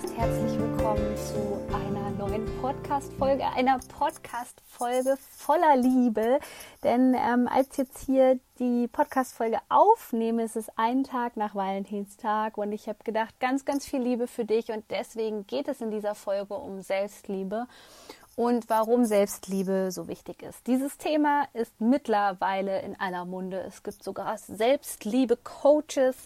Bist. Herzlich willkommen zu einer neuen Podcast-Folge, einer Podcast-Folge voller Liebe. Denn ähm, als jetzt hier die Podcast-Folge aufnehme, ist es ein Tag nach Valentinstag und ich habe gedacht, ganz, ganz viel Liebe für dich und deswegen geht es in dieser Folge um Selbstliebe und warum Selbstliebe so wichtig ist. Dieses Thema ist mittlerweile in aller Munde. Es gibt sogar Selbstliebe-Coaches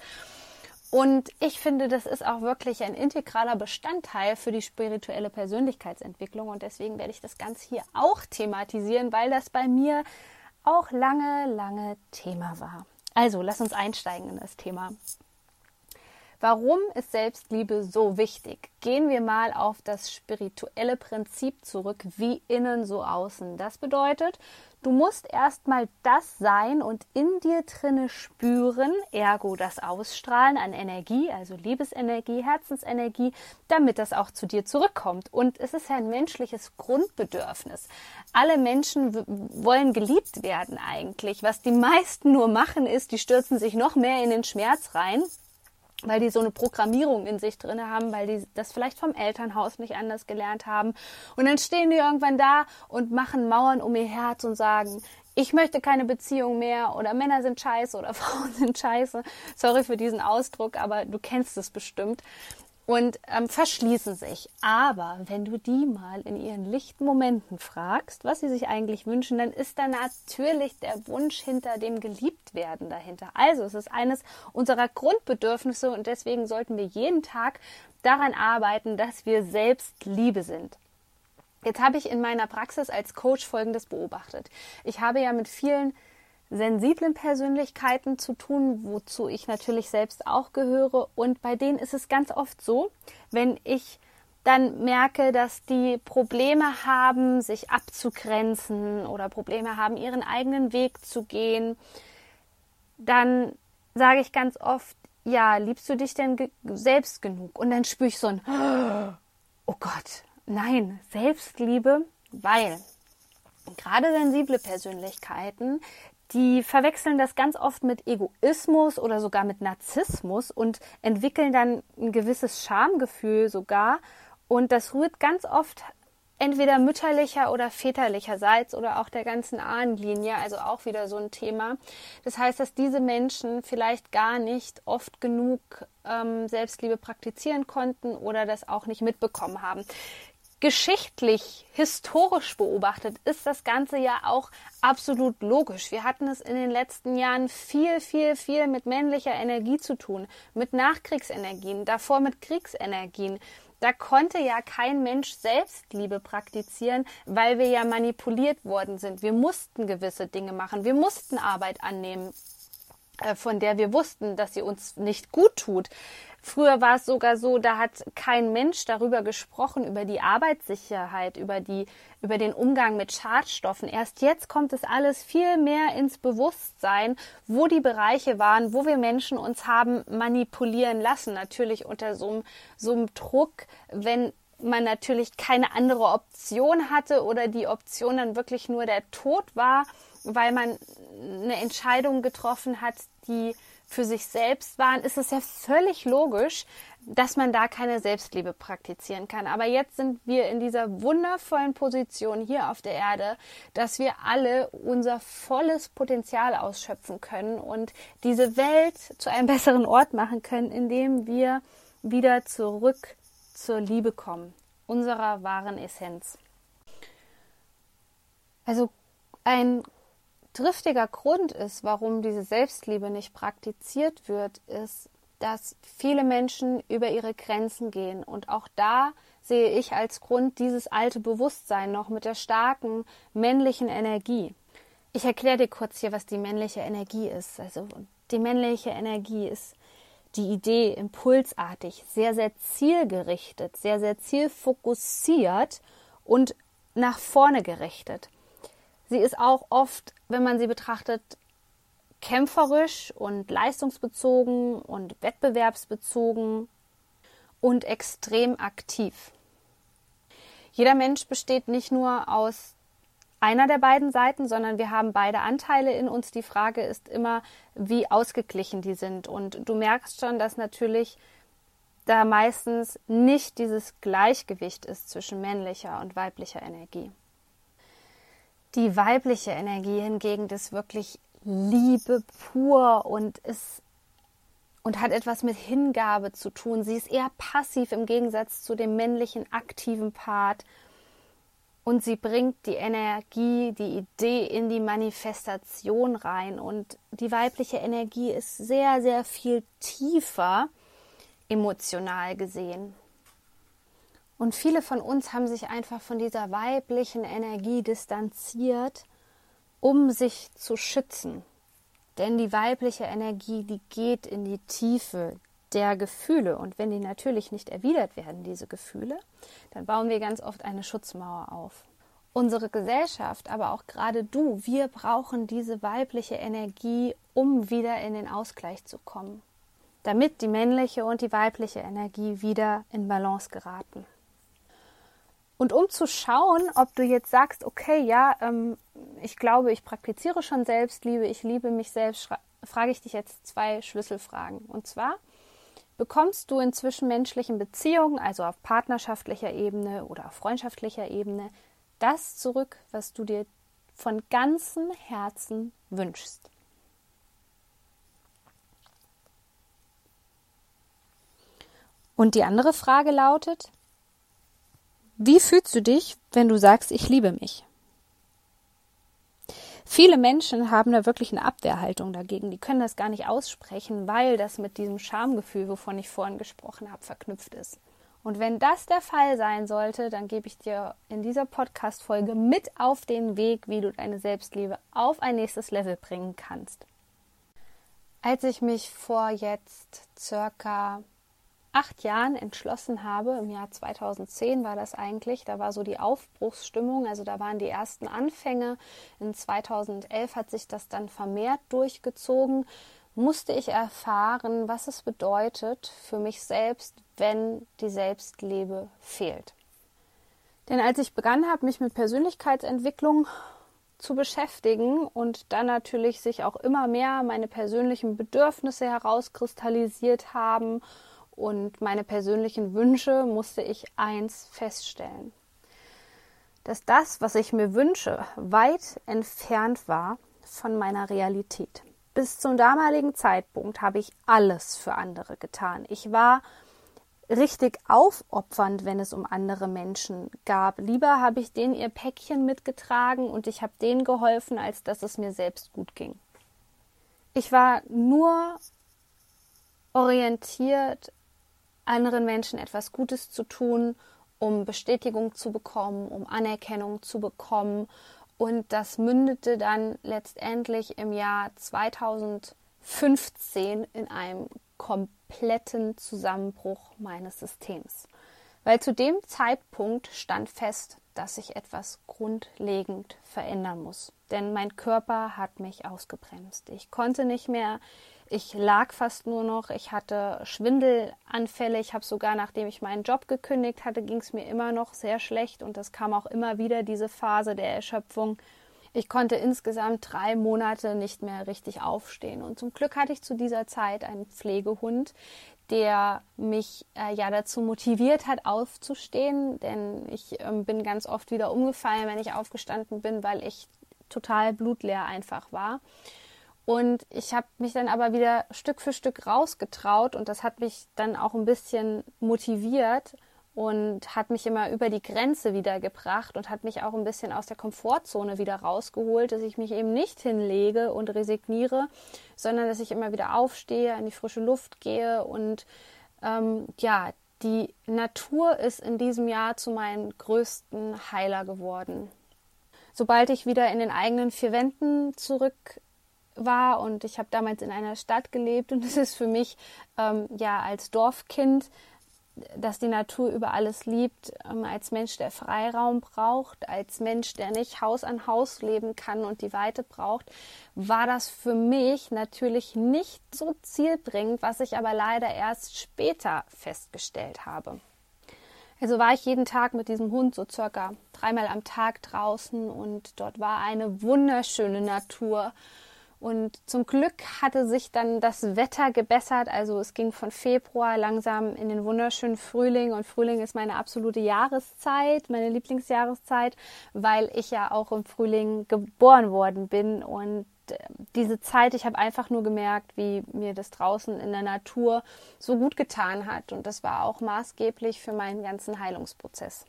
und ich finde, das ist auch wirklich ein integraler Bestandteil für die spirituelle Persönlichkeitsentwicklung. Und deswegen werde ich das Ganze hier auch thematisieren, weil das bei mir auch lange, lange Thema war. Also, lass uns einsteigen in das Thema. Warum ist Selbstliebe so wichtig? Gehen wir mal auf das spirituelle Prinzip zurück, wie innen so außen. Das bedeutet, du musst erstmal das sein und in dir drinne spüren, ergo das Ausstrahlen an Energie, also Liebesenergie, Herzensenergie, damit das auch zu dir zurückkommt. Und es ist ja ein menschliches Grundbedürfnis. Alle Menschen wollen geliebt werden eigentlich. Was die meisten nur machen ist, die stürzen sich noch mehr in den Schmerz rein weil die so eine Programmierung in sich drin haben, weil die das vielleicht vom Elternhaus nicht anders gelernt haben. Und dann stehen die irgendwann da und machen Mauern um ihr Herz und sagen, ich möchte keine Beziehung mehr oder Männer sind scheiße oder Frauen sind scheiße. Sorry für diesen Ausdruck, aber du kennst es bestimmt und ähm, verschließen sich. Aber wenn du die mal in ihren lichten Momenten fragst, was sie sich eigentlich wünschen, dann ist da natürlich der Wunsch hinter dem Geliebtwerden dahinter. Also es ist eines unserer Grundbedürfnisse und deswegen sollten wir jeden Tag daran arbeiten, dass wir selbst Liebe sind. Jetzt habe ich in meiner Praxis als Coach Folgendes beobachtet. Ich habe ja mit vielen sensiblen Persönlichkeiten zu tun, wozu ich natürlich selbst auch gehöre. Und bei denen ist es ganz oft so, wenn ich dann merke, dass die Probleme haben, sich abzugrenzen oder Probleme haben, ihren eigenen Weg zu gehen, dann sage ich ganz oft, ja, liebst du dich denn ge selbst genug? Und dann spüre ich so ein, oh Gott, nein, Selbstliebe, weil gerade sensible Persönlichkeiten, die verwechseln das ganz oft mit Egoismus oder sogar mit Narzissmus und entwickeln dann ein gewisses Schamgefühl sogar. Und das rührt ganz oft entweder mütterlicher oder väterlicherseits oder auch der ganzen Ahnenlinie, also auch wieder so ein Thema. Das heißt, dass diese Menschen vielleicht gar nicht oft genug ähm, Selbstliebe praktizieren konnten oder das auch nicht mitbekommen haben geschichtlich, historisch beobachtet, ist das Ganze ja auch absolut logisch. Wir hatten es in den letzten Jahren viel, viel, viel mit männlicher Energie zu tun, mit Nachkriegsenergien, davor mit Kriegsenergien. Da konnte ja kein Mensch Selbstliebe praktizieren, weil wir ja manipuliert worden sind. Wir mussten gewisse Dinge machen, wir mussten Arbeit annehmen, äh, von der wir wussten, dass sie uns nicht gut tut. Früher war es sogar so, da hat kein Mensch darüber gesprochen, über die Arbeitssicherheit, über, die, über den Umgang mit Schadstoffen. Erst jetzt kommt es alles viel mehr ins Bewusstsein, wo die Bereiche waren, wo wir Menschen uns haben manipulieren lassen. Natürlich unter so einem, so einem Druck, wenn man natürlich keine andere Option hatte oder die Option dann wirklich nur der Tod war, weil man eine Entscheidung getroffen hat, die für sich selbst waren, ist es ja völlig logisch, dass man da keine Selbstliebe praktizieren kann. Aber jetzt sind wir in dieser wundervollen Position hier auf der Erde, dass wir alle unser volles Potenzial ausschöpfen können und diese Welt zu einem besseren Ort machen können, indem wir wieder zurück zur Liebe kommen, unserer wahren Essenz. Also ein triftiger Grund ist, warum diese Selbstliebe nicht praktiziert wird, ist, dass viele Menschen über ihre Grenzen gehen. Und auch da sehe ich als Grund dieses alte Bewusstsein noch mit der starken männlichen Energie. Ich erkläre dir kurz hier, was die männliche Energie ist. Also die männliche Energie ist die Idee impulsartig, sehr, sehr zielgerichtet, sehr, sehr zielfokussiert und nach vorne gerichtet. Sie ist auch oft, wenn man sie betrachtet, kämpferisch und leistungsbezogen und wettbewerbsbezogen und extrem aktiv. Jeder Mensch besteht nicht nur aus einer der beiden Seiten, sondern wir haben beide Anteile in uns. Die Frage ist immer, wie ausgeglichen die sind. Und du merkst schon, dass natürlich da meistens nicht dieses Gleichgewicht ist zwischen männlicher und weiblicher Energie. Die weibliche Energie hingegen ist wirklich Liebe pur und ist und hat etwas mit Hingabe zu tun. Sie ist eher passiv im Gegensatz zu dem männlichen aktiven Part und sie bringt die Energie, die Idee in die Manifestation rein. Und die weibliche Energie ist sehr, sehr viel tiefer emotional gesehen. Und viele von uns haben sich einfach von dieser weiblichen Energie distanziert, um sich zu schützen. Denn die weibliche Energie, die geht in die Tiefe, der Gefühle. Und wenn die natürlich nicht erwidert werden, diese Gefühle, dann bauen wir ganz oft eine Schutzmauer auf. Unsere Gesellschaft, aber auch gerade du, wir brauchen diese weibliche Energie, um wieder in den Ausgleich zu kommen, damit die männliche und die weibliche Energie wieder in Balance geraten. Und um zu schauen, ob du jetzt sagst, okay, ja, ähm, ich glaube, ich praktiziere schon Selbstliebe, ich liebe mich selbst, frage ich dich jetzt zwei Schlüsselfragen. Und zwar, bekommst du in zwischenmenschlichen Beziehungen, also auf partnerschaftlicher Ebene oder auf freundschaftlicher Ebene, das zurück, was du dir von ganzem Herzen wünschst. Und die andere Frage lautet, wie fühlst du dich, wenn du sagst, ich liebe mich? Viele Menschen haben da wirklich eine Abwehrhaltung dagegen. Die können das gar nicht aussprechen, weil das mit diesem Schamgefühl, wovon ich vorhin gesprochen habe, verknüpft ist. Und wenn das der Fall sein sollte, dann gebe ich dir in dieser Podcast-Folge mit auf den Weg, wie du deine Selbstliebe auf ein nächstes Level bringen kannst. Als ich mich vor jetzt circa acht Jahren entschlossen habe, im Jahr 2010 war das eigentlich, da war so die Aufbruchsstimmung, also da waren die ersten Anfänge. In 2011 hat sich das dann vermehrt durchgezogen, musste ich erfahren, was es bedeutet für mich selbst, wenn die Selbstliebe fehlt. Denn als ich begann habe, mich mit Persönlichkeitsentwicklung zu beschäftigen und dann natürlich sich auch immer mehr meine persönlichen Bedürfnisse herauskristallisiert haben und meine persönlichen Wünsche musste ich eins feststellen. Dass das, was ich mir wünsche, weit entfernt war von meiner Realität. Bis zum damaligen Zeitpunkt habe ich alles für andere getan. Ich war richtig aufopfernd, wenn es um andere Menschen gab. Lieber habe ich denen ihr Päckchen mitgetragen und ich habe denen geholfen, als dass es mir selbst gut ging. Ich war nur orientiert anderen Menschen etwas Gutes zu tun, um Bestätigung zu bekommen, um Anerkennung zu bekommen. Und das mündete dann letztendlich im Jahr 2015 in einem kompletten Zusammenbruch meines Systems. Weil zu dem Zeitpunkt stand fest, dass ich etwas grundlegend verändern muss. Denn mein Körper hat mich ausgebremst. Ich konnte nicht mehr ich lag fast nur noch, ich hatte Schwindelanfälle, ich habe sogar, nachdem ich meinen Job gekündigt hatte, ging es mir immer noch sehr schlecht und es kam auch immer wieder diese Phase der Erschöpfung. Ich konnte insgesamt drei Monate nicht mehr richtig aufstehen. Und zum Glück hatte ich zu dieser Zeit einen Pflegehund, der mich äh, ja dazu motiviert hat, aufzustehen. Denn ich ähm, bin ganz oft wieder umgefallen, wenn ich aufgestanden bin, weil ich total blutleer einfach war. Und ich habe mich dann aber wieder Stück für Stück rausgetraut und das hat mich dann auch ein bisschen motiviert und hat mich immer über die Grenze wieder gebracht und hat mich auch ein bisschen aus der Komfortzone wieder rausgeholt, dass ich mich eben nicht hinlege und resigniere, sondern dass ich immer wieder aufstehe, in die frische Luft gehe und ähm, ja, die Natur ist in diesem Jahr zu meinem größten Heiler geworden. Sobald ich wieder in den eigenen vier Wänden zurück war und ich habe damals in einer Stadt gelebt und es ist für mich ähm, ja als Dorfkind dass die Natur über alles liebt, ähm, als Mensch, der Freiraum braucht, als Mensch, der nicht Haus an Haus leben kann und die Weite braucht, war das für mich natürlich nicht so zielbringend, was ich aber leider erst später festgestellt habe. Also war ich jeden Tag mit diesem Hund so circa dreimal am Tag draußen und dort war eine wunderschöne Natur und zum Glück hatte sich dann das Wetter gebessert. Also es ging von Februar langsam in den wunderschönen Frühling. Und Frühling ist meine absolute Jahreszeit, meine Lieblingsjahreszeit, weil ich ja auch im Frühling geboren worden bin. Und äh, diese Zeit, ich habe einfach nur gemerkt, wie mir das draußen in der Natur so gut getan hat. Und das war auch maßgeblich für meinen ganzen Heilungsprozess.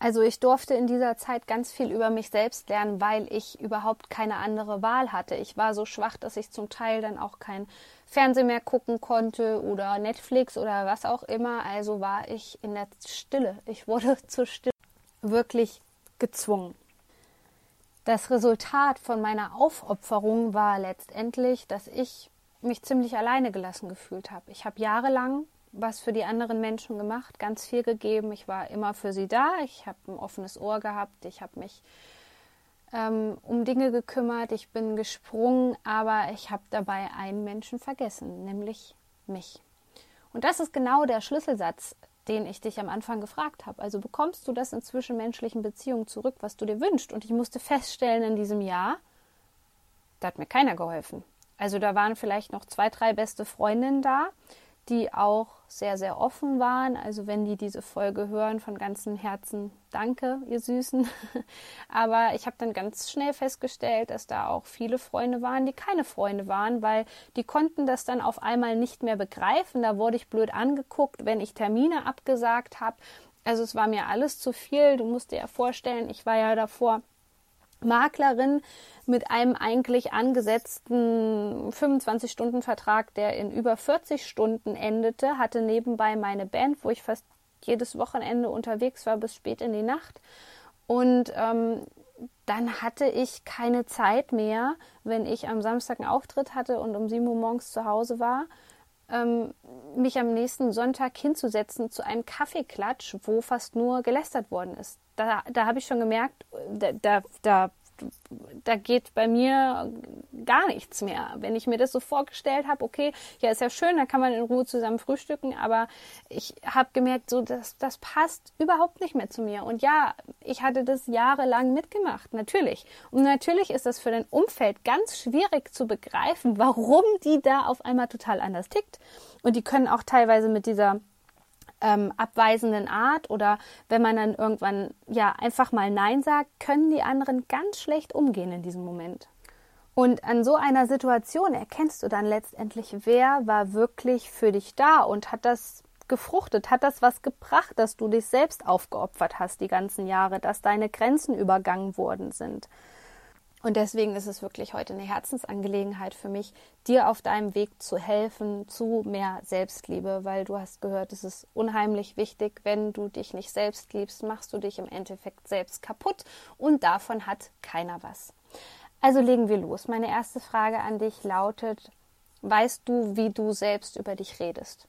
Also ich durfte in dieser Zeit ganz viel über mich selbst lernen, weil ich überhaupt keine andere Wahl hatte. Ich war so schwach, dass ich zum Teil dann auch kein Fernsehen mehr gucken konnte oder Netflix oder was auch immer. Also war ich in der Stille. Ich wurde zur Stille wirklich gezwungen. Das Resultat von meiner Aufopferung war letztendlich, dass ich mich ziemlich alleine gelassen gefühlt habe. Ich habe jahrelang was für die anderen Menschen gemacht, ganz viel gegeben. Ich war immer für sie da. Ich habe ein offenes Ohr gehabt. Ich habe mich ähm, um Dinge gekümmert. Ich bin gesprungen, aber ich habe dabei einen Menschen vergessen, nämlich mich. Und das ist genau der Schlüsselsatz, den ich dich am Anfang gefragt habe. Also bekommst du das in zwischenmenschlichen Beziehungen zurück, was du dir wünschst? Und ich musste feststellen in diesem Jahr, da hat mir keiner geholfen. Also da waren vielleicht noch zwei, drei beste Freundinnen da, die auch sehr, sehr offen waren. Also wenn die diese Folge hören, von ganzem Herzen danke, ihr Süßen. Aber ich habe dann ganz schnell festgestellt, dass da auch viele Freunde waren, die keine Freunde waren, weil die konnten das dann auf einmal nicht mehr begreifen. Da wurde ich blöd angeguckt, wenn ich Termine abgesagt habe. Also es war mir alles zu viel. Du musst dir ja vorstellen, ich war ja davor Maklerin mit einem eigentlich angesetzten 25-Stunden-Vertrag, der in über 40 Stunden endete, hatte nebenbei meine Band, wo ich fast jedes Wochenende unterwegs war bis spät in die Nacht. Und ähm, dann hatte ich keine Zeit mehr, wenn ich am Samstag einen Auftritt hatte und um 7 Uhr morgens zu Hause war, ähm, mich am nächsten Sonntag hinzusetzen zu einem Kaffeeklatsch, wo fast nur gelästert worden ist. Da, da habe ich schon gemerkt, da, da, da da geht bei mir gar nichts mehr. Wenn ich mir das so vorgestellt habe, okay, ja, ist ja schön, da kann man in Ruhe zusammen frühstücken, aber ich habe gemerkt, so, das, das passt überhaupt nicht mehr zu mir. Und ja, ich hatte das jahrelang mitgemacht, natürlich. Und natürlich ist das für dein Umfeld ganz schwierig zu begreifen, warum die da auf einmal total anders tickt. Und die können auch teilweise mit dieser ähm, abweisenden Art oder wenn man dann irgendwann ja einfach mal Nein sagt, können die anderen ganz schlecht umgehen in diesem Moment. Und an so einer Situation erkennst du dann letztendlich, wer war wirklich für dich da und hat das gefruchtet, hat das was gebracht, dass du dich selbst aufgeopfert hast die ganzen Jahre, dass deine Grenzen übergangen worden sind. Und deswegen ist es wirklich heute eine Herzensangelegenheit für mich, dir auf deinem Weg zu helfen zu mehr Selbstliebe, weil du hast gehört, es ist unheimlich wichtig, wenn du dich nicht selbst liebst, machst du dich im Endeffekt selbst kaputt und davon hat keiner was. Also legen wir los. Meine erste Frage an dich lautet, weißt du, wie du selbst über dich redest?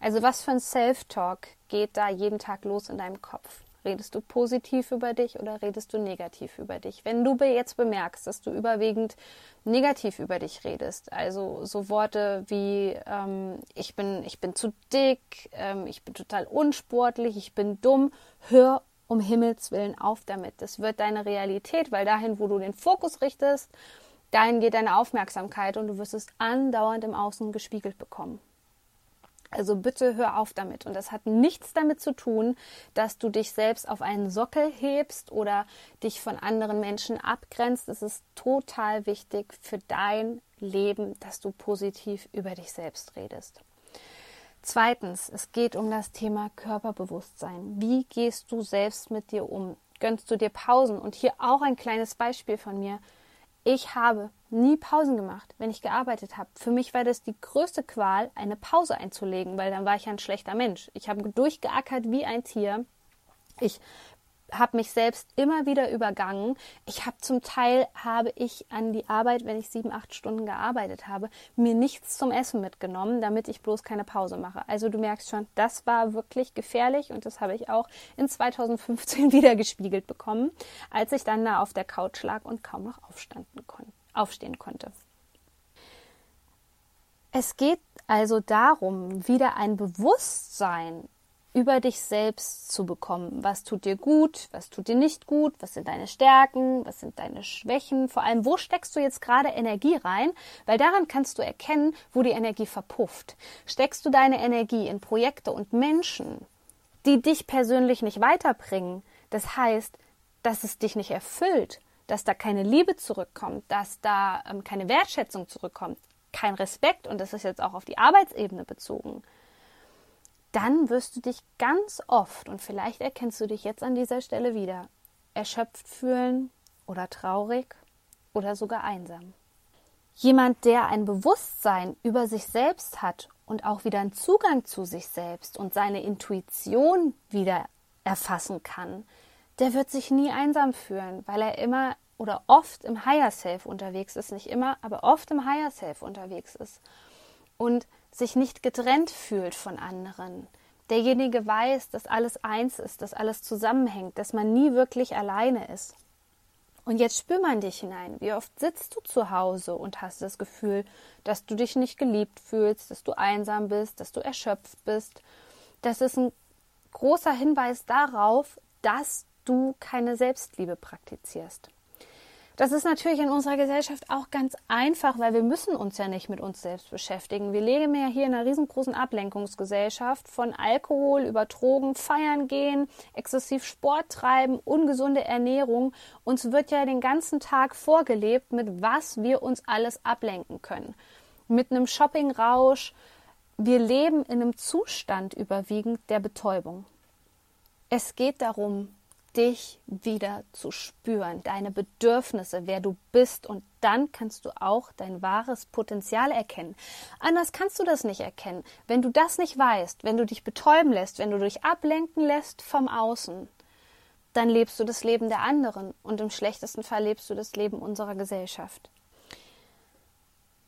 Also was für ein Self-Talk geht da jeden Tag los in deinem Kopf? Redest du positiv über dich oder redest du negativ über dich? Wenn du jetzt bemerkst, dass du überwiegend negativ über dich redest, also so Worte wie ähm, ich bin ich bin zu dick, ähm, ich bin total unsportlich, ich bin dumm, hör um Himmels willen auf damit. Das wird deine Realität, weil dahin, wo du den Fokus richtest, dahin geht deine Aufmerksamkeit und du wirst es andauernd im Außen gespiegelt bekommen. Also bitte hör auf damit. Und das hat nichts damit zu tun, dass du dich selbst auf einen Sockel hebst oder dich von anderen Menschen abgrenzt. Es ist total wichtig für dein Leben, dass du positiv über dich selbst redest. Zweitens, es geht um das Thema Körperbewusstsein. Wie gehst du selbst mit dir um? Gönnst du dir Pausen? Und hier auch ein kleines Beispiel von mir. Ich habe nie Pausen gemacht, wenn ich gearbeitet habe. Für mich war das die größte Qual, eine Pause einzulegen, weil dann war ich ein schlechter Mensch. Ich habe durchgeackert wie ein Tier. Ich habe mich selbst immer wieder übergangen. Ich habe zum Teil habe ich an die Arbeit, wenn ich sieben, acht Stunden gearbeitet habe, mir nichts zum Essen mitgenommen, damit ich bloß keine Pause mache. Also du merkst schon, das war wirklich gefährlich und das habe ich auch in 2015 wieder gespiegelt bekommen, als ich dann da auf der Couch lag und kaum noch kon aufstehen konnte. Es geht also darum, wieder ein Bewusstsein über dich selbst zu bekommen. Was tut dir gut, was tut dir nicht gut, was sind deine Stärken, was sind deine Schwächen, vor allem, wo steckst du jetzt gerade Energie rein, weil daran kannst du erkennen, wo die Energie verpufft. Steckst du deine Energie in Projekte und Menschen, die dich persönlich nicht weiterbringen, das heißt, dass es dich nicht erfüllt, dass da keine Liebe zurückkommt, dass da ähm, keine Wertschätzung zurückkommt, kein Respekt. Und das ist jetzt auch auf die Arbeitsebene bezogen dann wirst du dich ganz oft, und vielleicht erkennst du dich jetzt an dieser Stelle wieder, erschöpft fühlen oder traurig oder sogar einsam. Jemand, der ein Bewusstsein über sich selbst hat und auch wieder einen Zugang zu sich selbst und seine Intuition wieder erfassen kann, der wird sich nie einsam fühlen, weil er immer oder oft im Higher Self unterwegs ist, nicht immer, aber oft im Higher Self unterwegs ist. Und sich nicht getrennt fühlt von anderen. Derjenige weiß, dass alles eins ist, dass alles zusammenhängt, dass man nie wirklich alleine ist. Und jetzt spür mal in dich hinein. Wie oft sitzt du zu Hause und hast das Gefühl, dass du dich nicht geliebt fühlst, dass du einsam bist, dass du erschöpft bist. Das ist ein großer Hinweis darauf, dass du keine Selbstliebe praktizierst. Das ist natürlich in unserer Gesellschaft auch ganz einfach, weil wir müssen uns ja nicht mit uns selbst beschäftigen. Wir leben ja hier in einer riesengroßen Ablenkungsgesellschaft von Alkohol über Drogen, feiern gehen, exzessiv Sport treiben, ungesunde Ernährung. Uns wird ja den ganzen Tag vorgelebt, mit was wir uns alles ablenken können. Mit einem Shoppingrausch. Wir leben in einem Zustand überwiegend der Betäubung. Es geht darum, dich wieder zu spüren, deine Bedürfnisse, wer du bist und dann kannst du auch dein wahres Potenzial erkennen. Anders kannst du das nicht erkennen. Wenn du das nicht weißt, wenn du dich betäuben lässt, wenn du dich ablenken lässt vom Außen, dann lebst du das Leben der anderen und im schlechtesten Fall lebst du das Leben unserer Gesellschaft.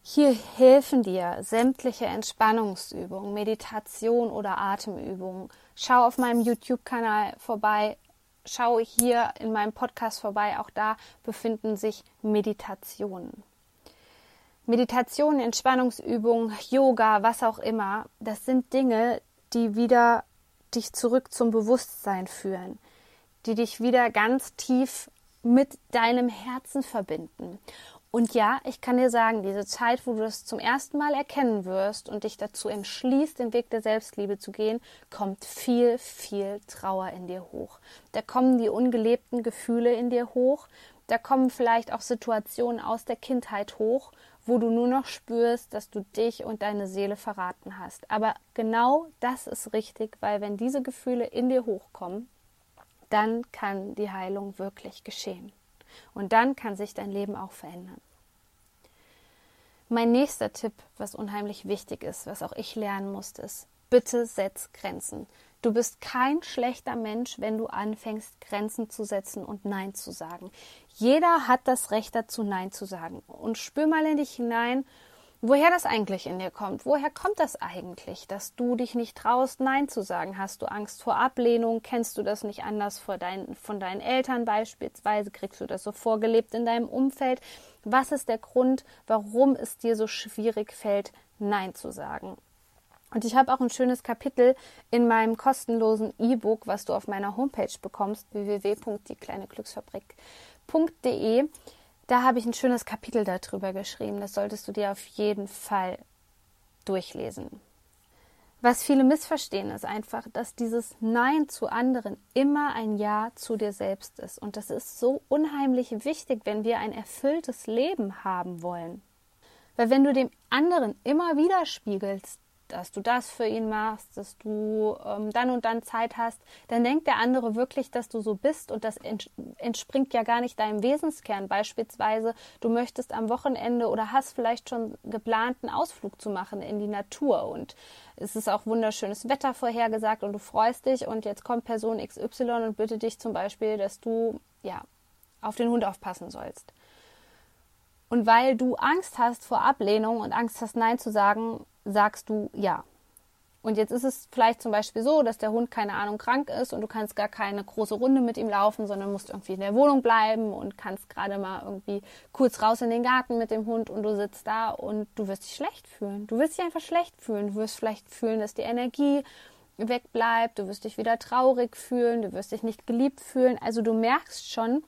Hier helfen dir sämtliche Entspannungsübungen, Meditation oder Atemübungen. Schau auf meinem YouTube-Kanal vorbei, schau hier in meinem Podcast vorbei. Auch da befinden sich Meditationen. Meditation, Entspannungsübungen, Yoga, was auch immer, das sind Dinge, die wieder dich zurück zum Bewusstsein führen, die dich wieder ganz tief mit deinem Herzen verbinden. Und ja, ich kann dir sagen, diese Zeit, wo du das zum ersten Mal erkennen wirst und dich dazu entschließt, den Weg der Selbstliebe zu gehen, kommt viel, viel Trauer in dir hoch. Da kommen die ungelebten Gefühle in dir hoch. Da kommen vielleicht auch Situationen aus der Kindheit hoch, wo du nur noch spürst, dass du dich und deine Seele verraten hast. Aber genau das ist richtig, weil wenn diese Gefühle in dir hochkommen, dann kann die Heilung wirklich geschehen. Und dann kann sich dein Leben auch verändern. Mein nächster Tipp, was unheimlich wichtig ist, was auch ich lernen musste, ist, bitte setz Grenzen. Du bist kein schlechter Mensch, wenn du anfängst, Grenzen zu setzen und Nein zu sagen. Jeder hat das Recht dazu, Nein zu sagen. Und spür mal in dich hinein woher das eigentlich in dir kommt. Woher kommt das eigentlich, dass du dich nicht traust, Nein zu sagen? Hast du Angst vor Ablehnung? Kennst du das nicht anders von deinen, von deinen Eltern beispielsweise? Kriegst du das so vorgelebt in deinem Umfeld? Was ist der Grund, warum es dir so schwierig fällt, Nein zu sagen? Und ich habe auch ein schönes Kapitel in meinem kostenlosen E-Book, was du auf meiner Homepage bekommst, www.diekleineglücksfabrik.de da habe ich ein schönes Kapitel darüber geschrieben. Das solltest du dir auf jeden Fall durchlesen. Was viele missverstehen, ist einfach, dass dieses Nein zu anderen immer ein Ja zu dir selbst ist. Und das ist so unheimlich wichtig, wenn wir ein erfülltes Leben haben wollen. Weil wenn du dem anderen immer widerspiegelst, dass du das für ihn machst, dass du ähm, dann und dann Zeit hast, dann denkt der andere wirklich, dass du so bist und das ents entspringt ja gar nicht deinem Wesenskern. Beispielsweise, du möchtest am Wochenende oder hast vielleicht schon geplant, einen Ausflug zu machen in die Natur und es ist auch wunderschönes Wetter vorhergesagt und du freust dich und jetzt kommt Person XY und bittet dich zum Beispiel, dass du ja auf den Hund aufpassen sollst. Und weil du Angst hast vor Ablehnung und Angst hast, Nein zu sagen, sagst du Ja. Und jetzt ist es vielleicht zum Beispiel so, dass der Hund keine Ahnung krank ist und du kannst gar keine große Runde mit ihm laufen, sondern musst irgendwie in der Wohnung bleiben und kannst gerade mal irgendwie kurz raus in den Garten mit dem Hund und du sitzt da und du wirst dich schlecht fühlen. Du wirst dich einfach schlecht fühlen. Du wirst vielleicht fühlen, dass die Energie wegbleibt. Du wirst dich wieder traurig fühlen. Du wirst dich nicht geliebt fühlen. Also du merkst schon,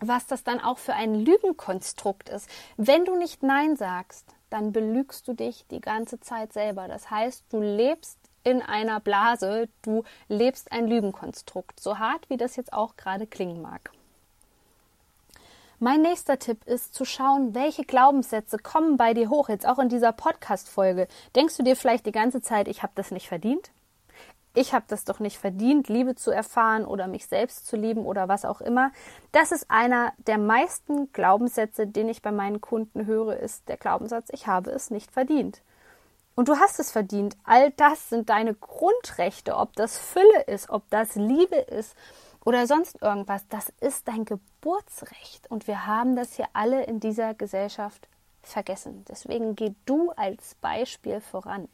was das dann auch für ein Lügenkonstrukt ist. Wenn du nicht Nein sagst, dann belügst du dich die ganze Zeit selber. Das heißt, du lebst in einer Blase, du lebst ein Lügenkonstrukt, so hart wie das jetzt auch gerade klingen mag. Mein nächster Tipp ist zu schauen, welche Glaubenssätze kommen bei dir hoch, jetzt auch in dieser Podcast-Folge. Denkst du dir vielleicht die ganze Zeit, ich habe das nicht verdient? Ich habe das doch nicht verdient, Liebe zu erfahren oder mich selbst zu lieben oder was auch immer. Das ist einer der meisten Glaubenssätze, den ich bei meinen Kunden höre, ist der Glaubenssatz, ich habe es nicht verdient. Und du hast es verdient. All das sind deine Grundrechte, ob das Fülle ist, ob das Liebe ist oder sonst irgendwas. Das ist dein Geburtsrecht. Und wir haben das hier alle in dieser Gesellschaft vergessen. Deswegen geh du als Beispiel voran.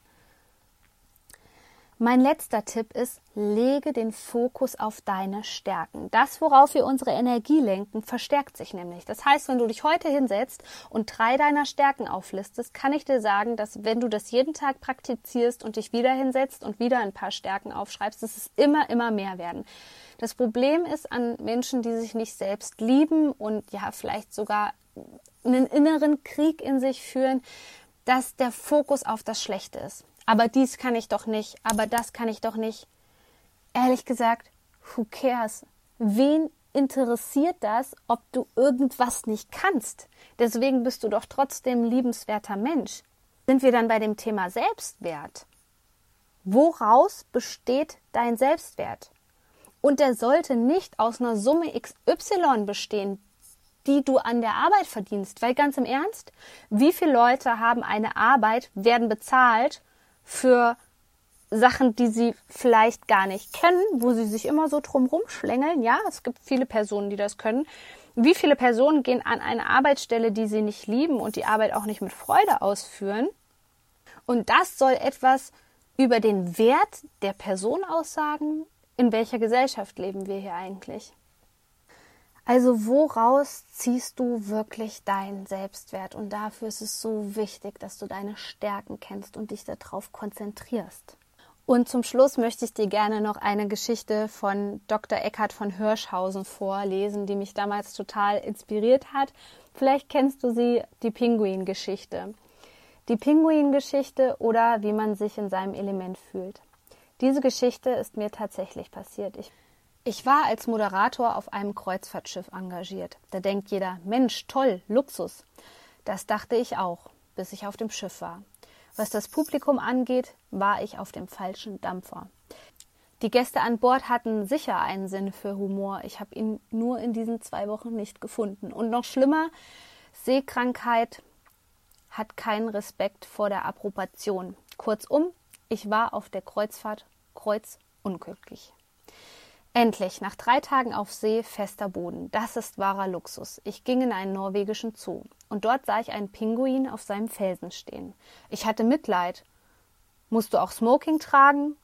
Mein letzter Tipp ist, lege den Fokus auf deine Stärken. Das, worauf wir unsere Energie lenken, verstärkt sich nämlich. Das heißt, wenn du dich heute hinsetzt und drei deiner Stärken auflistest, kann ich dir sagen, dass wenn du das jeden Tag praktizierst und dich wieder hinsetzt und wieder ein paar Stärken aufschreibst, dass es immer, immer mehr werden. Das Problem ist an Menschen, die sich nicht selbst lieben und ja, vielleicht sogar einen inneren Krieg in sich führen, dass der Fokus auf das Schlechte ist aber dies kann ich doch nicht, aber das kann ich doch nicht. Ehrlich gesagt, who cares? Wen interessiert das, ob du irgendwas nicht kannst? Deswegen bist du doch trotzdem liebenswerter Mensch. Sind wir dann bei dem Thema Selbstwert? Woraus besteht dein Selbstwert? Und der sollte nicht aus einer Summe XY bestehen, die du an der Arbeit verdienst. Weil ganz im Ernst, wie viele Leute haben eine Arbeit, werden bezahlt für Sachen, die sie vielleicht gar nicht kennen, wo sie sich immer so drum rumschlängeln. Ja, es gibt viele Personen, die das können. Wie viele Personen gehen an eine Arbeitsstelle, die sie nicht lieben und die Arbeit auch nicht mit Freude ausführen? Und das soll etwas über den Wert der Person aussagen. In welcher Gesellschaft leben wir hier eigentlich? Also woraus ziehst du wirklich deinen Selbstwert? Und dafür ist es so wichtig, dass du deine Stärken kennst und dich darauf konzentrierst. Und zum Schluss möchte ich dir gerne noch eine Geschichte von Dr. Eckhard von Hirschhausen vorlesen, die mich damals total inspiriert hat. Vielleicht kennst du sie, die Pinguin-Geschichte. Die Pinguin-Geschichte oder wie man sich in seinem Element fühlt. Diese Geschichte ist mir tatsächlich passiert. Ich ich war als Moderator auf einem Kreuzfahrtschiff engagiert. Da denkt jeder, Mensch, toll, Luxus. Das dachte ich auch, bis ich auf dem Schiff war. Was das Publikum angeht, war ich auf dem falschen Dampfer. Die Gäste an Bord hatten sicher einen Sinn für Humor. Ich habe ihn nur in diesen zwei Wochen nicht gefunden. Und noch schlimmer, Seekrankheit hat keinen Respekt vor der Approbation. Kurzum, ich war auf der Kreuzfahrt kreuzunglücklich. Endlich, nach drei Tagen auf See, fester Boden. Das ist wahrer Luxus. Ich ging in einen norwegischen Zoo und dort sah ich einen Pinguin auf seinem Felsen stehen. Ich hatte Mitleid. Musst du auch Smoking tragen?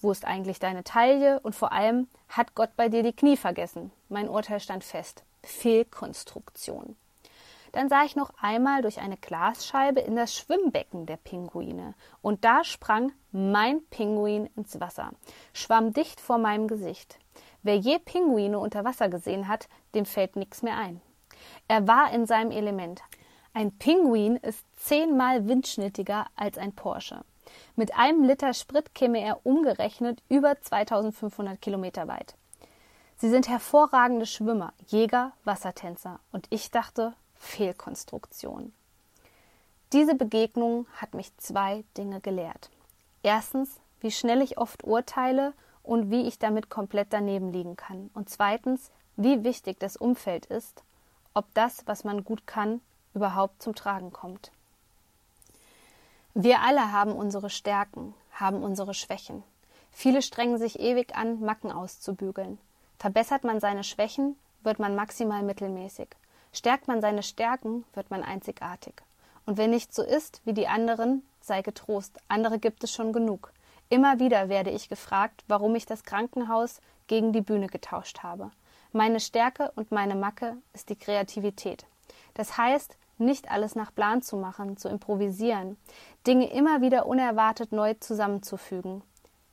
Wo ist eigentlich deine Taille? Und vor allem, hat Gott bei dir die Knie vergessen? Mein Urteil stand fest. Fehlkonstruktion. Dann sah ich noch einmal durch eine Glasscheibe in das Schwimmbecken der Pinguine. Und da sprang mein Pinguin ins Wasser, schwamm dicht vor meinem Gesicht. Wer je Pinguine unter Wasser gesehen hat, dem fällt nichts mehr ein. Er war in seinem Element. Ein Pinguin ist zehnmal windschnittiger als ein Porsche. Mit einem Liter Sprit käme er umgerechnet über 2500 Kilometer weit. Sie sind hervorragende Schwimmer, Jäger, Wassertänzer. Und ich dachte, Fehlkonstruktion. Diese Begegnung hat mich zwei Dinge gelehrt. Erstens, wie schnell ich oft urteile und wie ich damit komplett daneben liegen kann. Und zweitens, wie wichtig das Umfeld ist, ob das, was man gut kann, überhaupt zum Tragen kommt. Wir alle haben unsere Stärken, haben unsere Schwächen. Viele strengen sich ewig an, Macken auszubügeln. Verbessert man seine Schwächen, wird man maximal mittelmäßig. Stärkt man seine Stärken, wird man einzigartig. Und wenn nicht so ist wie die anderen, sei getrost, andere gibt es schon genug. Immer wieder werde ich gefragt, warum ich das Krankenhaus gegen die Bühne getauscht habe. Meine Stärke und meine Macke ist die Kreativität. Das heißt, nicht alles nach Plan zu machen, zu improvisieren, Dinge immer wieder unerwartet neu zusammenzufügen.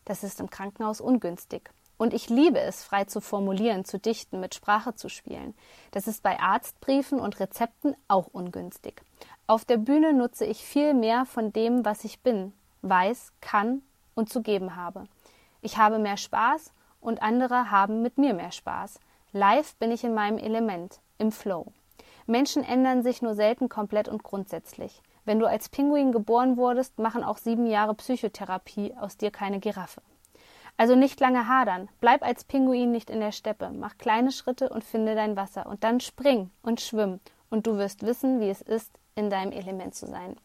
Das ist im Krankenhaus ungünstig. Und ich liebe es, frei zu formulieren, zu dichten, mit Sprache zu spielen. Das ist bei Arztbriefen und Rezepten auch ungünstig. Auf der Bühne nutze ich viel mehr von dem, was ich bin, weiß, kann und zu geben habe. Ich habe mehr Spaß und andere haben mit mir mehr Spaß. Live bin ich in meinem Element, im Flow. Menschen ändern sich nur selten komplett und grundsätzlich. Wenn du als Pinguin geboren wurdest, machen auch sieben Jahre Psychotherapie aus dir keine Giraffe. Also nicht lange hadern, bleib als Pinguin nicht in der Steppe, mach kleine Schritte und finde dein Wasser und dann spring und schwimm und du wirst wissen, wie es ist, in deinem Element zu sein.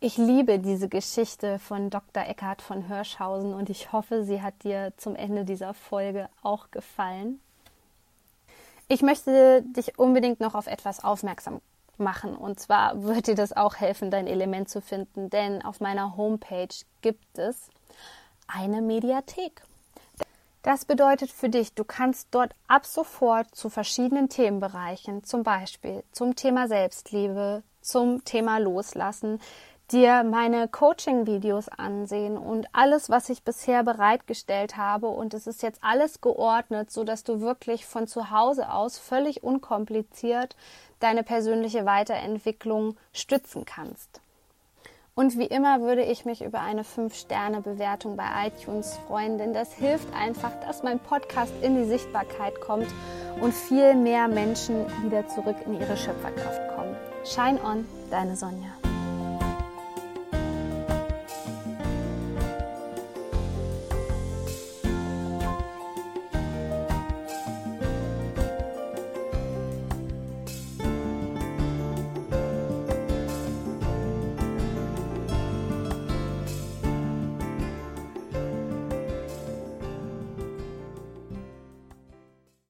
Ich liebe diese Geschichte von Dr. Eckhard von Hirschhausen und ich hoffe, sie hat dir zum Ende dieser Folge auch gefallen. Ich möchte dich unbedingt noch auf etwas aufmerksam machen und zwar wird dir das auch helfen, dein Element zu finden, denn auf meiner Homepage gibt es eine Mediathek. Das bedeutet für dich, du kannst dort ab sofort zu verschiedenen Themenbereichen, zum Beispiel zum Thema Selbstliebe, zum Thema Loslassen, dir meine Coaching-Videos ansehen und alles, was ich bisher bereitgestellt habe. Und es ist jetzt alles geordnet, so dass du wirklich von zu Hause aus völlig unkompliziert deine persönliche Weiterentwicklung stützen kannst. Und wie immer würde ich mich über eine 5-Sterne-Bewertung bei iTunes freuen, denn das hilft einfach, dass mein Podcast in die Sichtbarkeit kommt und viel mehr Menschen wieder zurück in ihre Schöpferkraft kommen. Shine on, deine Sonja.